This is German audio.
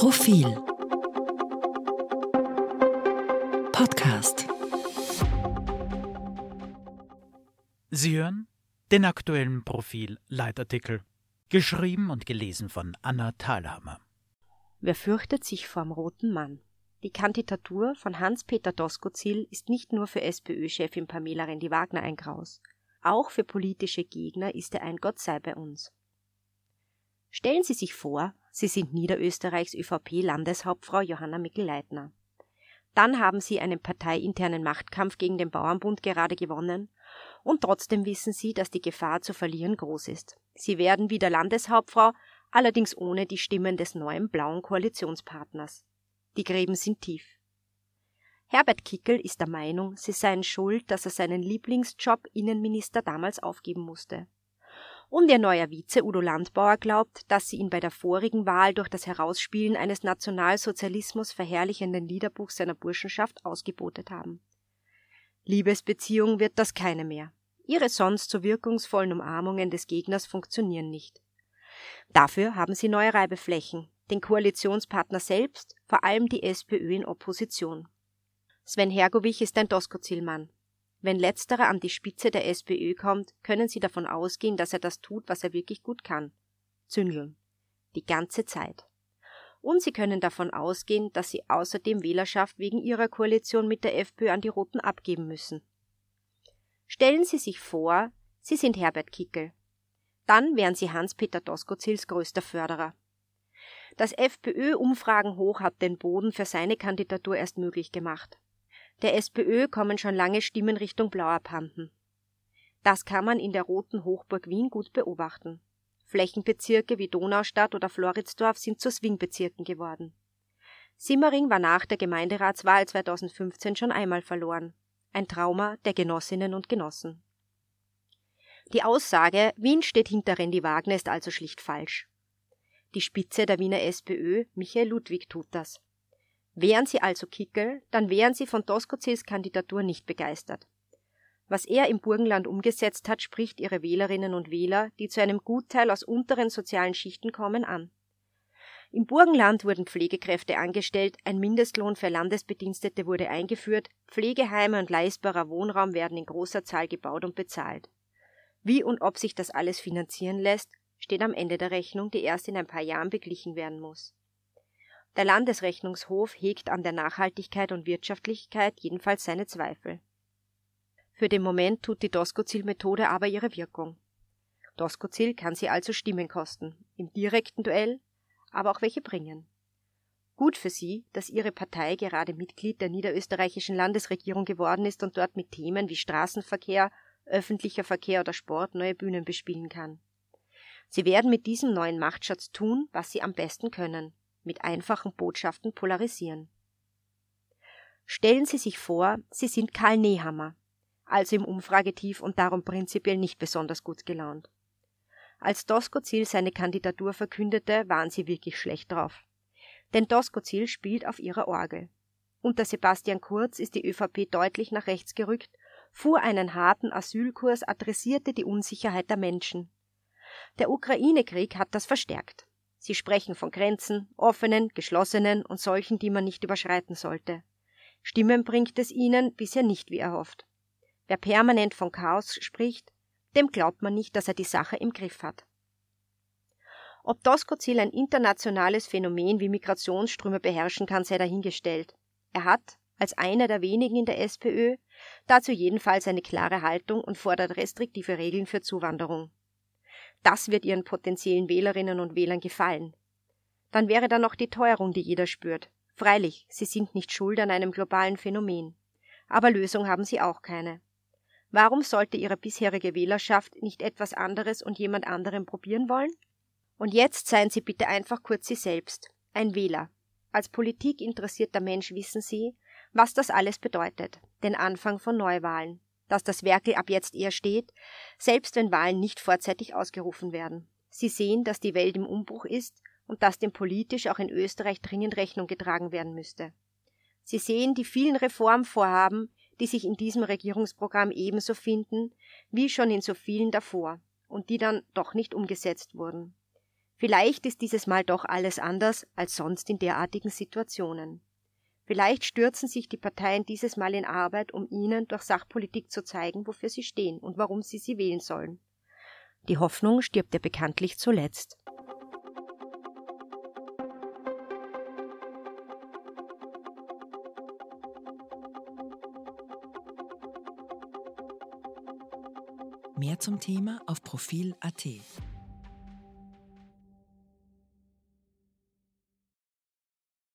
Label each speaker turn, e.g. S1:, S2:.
S1: Profil Podcast
S2: Sie hören den aktuellen Profil Leitartikel, geschrieben und gelesen von Anna Thalhammer.
S3: Wer fürchtet sich vorm roten Mann? Die Kandidatur von Hans-Peter Doskozil ist nicht nur für SPÖ-Chefin Pamela Rendi-Wagner ein Graus. Auch für politische Gegner ist er ein Gott sei bei uns. Stellen Sie sich vor, Sie sind Niederösterreichs ÖVP-Landeshauptfrau Johanna Mikl-Leitner. Dann haben Sie einen parteiinternen Machtkampf gegen den Bauernbund gerade gewonnen und trotzdem wissen Sie, dass die Gefahr zu verlieren groß ist. Sie werden wieder Landeshauptfrau, allerdings ohne die Stimmen des neuen blauen Koalitionspartners. Die Gräben sind tief. Herbert Kickel ist der Meinung, sie seien schuld, dass er seinen Lieblingsjob Innenminister damals aufgeben musste. Und ihr neuer Vize Udo Landbauer glaubt, dass sie ihn bei der vorigen Wahl durch das Herausspielen eines Nationalsozialismus verherrlichenden Liederbuchs seiner Burschenschaft ausgebotet haben. Liebesbeziehung wird das keine mehr. Ihre sonst so wirkungsvollen Umarmungen des Gegners funktionieren nicht. Dafür haben sie neue Reibeflächen, den Koalitionspartner selbst, vor allem die SPÖ in Opposition. Sven Hergovich ist ein Doskozil-Mann. Wenn letzterer an die Spitze der SPÖ kommt, können Sie davon ausgehen, dass er das tut, was er wirklich gut kann. Zündeln. Die ganze Zeit. Und Sie können davon ausgehen, dass Sie außerdem Wählerschaft wegen Ihrer Koalition mit der FPÖ an die Roten abgeben müssen. Stellen Sie sich vor, Sie sind Herbert Kickel. Dann wären Sie Hans-Peter Doskozils größter Förderer. Das FPÖ-Umfragenhoch hat den Boden für seine Kandidatur erst möglich gemacht. Der SPÖ kommen schon lange Stimmen Richtung Blau abhanden. Das kann man in der roten Hochburg Wien gut beobachten. Flächenbezirke wie Donaustadt oder Floridsdorf sind zu Swingbezirken geworden. Simmering war nach der Gemeinderatswahl 2015 schon einmal verloren. Ein Trauma der Genossinnen und Genossen. Die Aussage, Wien steht hinter Randy Wagner, ist also schlicht falsch. Die Spitze der Wiener SPÖ, Michael Ludwig, tut das. Wären sie also Kickel, dann wären sie von Doskozils Kandidatur nicht begeistert. Was er im Burgenland umgesetzt hat, spricht ihre Wählerinnen und Wähler, die zu einem Gutteil aus unteren sozialen Schichten kommen, an. Im Burgenland wurden Pflegekräfte angestellt, ein Mindestlohn für Landesbedienstete wurde eingeführt, Pflegeheime und leistbarer Wohnraum werden in großer Zahl gebaut und bezahlt. Wie und ob sich das alles finanzieren lässt, steht am Ende der Rechnung, die erst in ein paar Jahren beglichen werden muss. Der Landesrechnungshof hegt an der Nachhaltigkeit und Wirtschaftlichkeit jedenfalls seine Zweifel. Für den Moment tut die Doskozil-Methode aber ihre Wirkung. Doskozil kann sie also Stimmen kosten, im direkten Duell, aber auch welche bringen. Gut für sie, dass ihre Partei gerade Mitglied der niederösterreichischen Landesregierung geworden ist und dort mit Themen wie Straßenverkehr, öffentlicher Verkehr oder Sport neue Bühnen bespielen kann. Sie werden mit diesem neuen Machtschatz tun, was sie am besten können, mit einfachen Botschaften polarisieren. Stellen Sie sich vor, Sie sind Karl Nehammer, also im Umfragetief und darum prinzipiell nicht besonders gut gelaunt. Als Doskozil seine Kandidatur verkündete, waren sie wirklich schlecht drauf. Denn Doskozil spielt auf ihrer Orgel. Unter Sebastian Kurz ist die ÖVP deutlich nach rechts gerückt, fuhr einen harten Asylkurs, adressierte die Unsicherheit der Menschen. Der Ukraine-Krieg hat das verstärkt. Sie sprechen von Grenzen, offenen, geschlossenen und solchen, die man nicht überschreiten sollte. Stimmen bringt es ihnen bisher nicht wie erhofft. Wer permanent von Chaos spricht, dem glaubt man nicht, dass er die Sache im Griff hat. Ob Doskozil ein internationales Phänomen wie Migrationsströme beherrschen kann, sei dahingestellt. Er hat, als einer der wenigen in der SPÖ, dazu jedenfalls eine klare Haltung und fordert restriktive Regeln für Zuwanderung. Das wird ihren potenziellen Wählerinnen und Wählern gefallen. Dann wäre da noch die Teuerung, die jeder spürt. Freilich, sie sind nicht schuld an einem globalen Phänomen. Aber Lösung haben sie auch keine. Warum sollte ihre bisherige Wählerschaft nicht etwas anderes und jemand anderem probieren wollen? Und jetzt seien Sie bitte einfach kurz Sie selbst, ein Wähler. Als Politik interessierter Mensch wissen Sie, was das alles bedeutet, den Anfang von Neuwahlen dass das Werkel ab jetzt eher steht, selbst wenn Wahlen nicht vorzeitig ausgerufen werden. Sie sehen, dass die Welt im Umbruch ist und dass dem politisch auch in Österreich dringend Rechnung getragen werden müsste. Sie sehen die vielen Reformvorhaben, die sich in diesem Regierungsprogramm ebenso finden, wie schon in so vielen davor, und die dann doch nicht umgesetzt wurden. Vielleicht ist dieses Mal doch alles anders als sonst in derartigen Situationen. Vielleicht stürzen sich die Parteien dieses Mal in Arbeit, um ihnen durch Sachpolitik zu zeigen, wofür sie stehen und warum sie sie wählen sollen. Die Hoffnung stirbt ja bekanntlich zuletzt.
S1: Mehr zum Thema auf Profil.at.